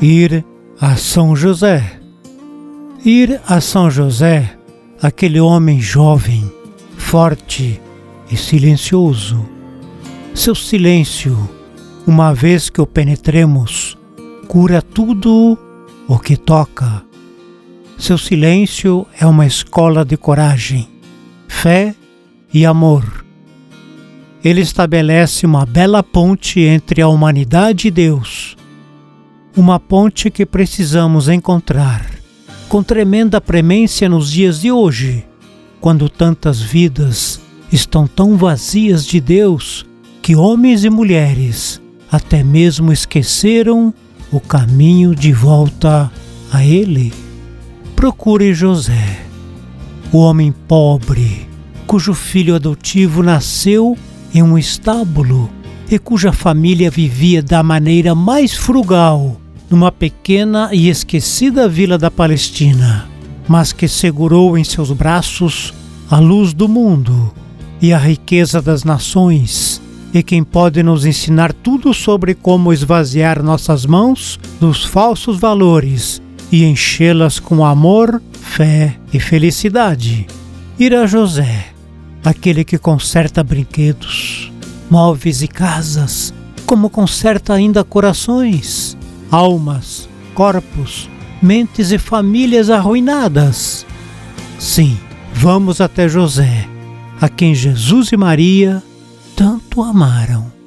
Ir a São José. Ir a São José, aquele homem jovem, forte e silencioso. Seu silêncio, uma vez que o penetremos, cura tudo o que toca. Seu silêncio é uma escola de coragem, fé e amor. Ele estabelece uma bela ponte entre a humanidade e Deus uma ponte que precisamos encontrar com tremenda premência nos dias de hoje, quando tantas vidas estão tão vazias de Deus que homens e mulheres até mesmo esqueceram o caminho de volta a Ele. Procure José, o homem pobre, cujo filho adotivo nasceu em um estábulo e cuja família vivia da maneira mais frugal numa pequena e esquecida vila da Palestina, mas que segurou em seus braços a luz do mundo e a riqueza das nações, e quem pode nos ensinar tudo sobre como esvaziar nossas mãos dos falsos valores e enchê-las com amor, fé e felicidade. Ira José, aquele que conserta brinquedos, móveis e casas, como conserta ainda corações almas, corpos, mentes e famílias arruinadas. Sim, vamos até José, a quem Jesus e Maria tanto amaram.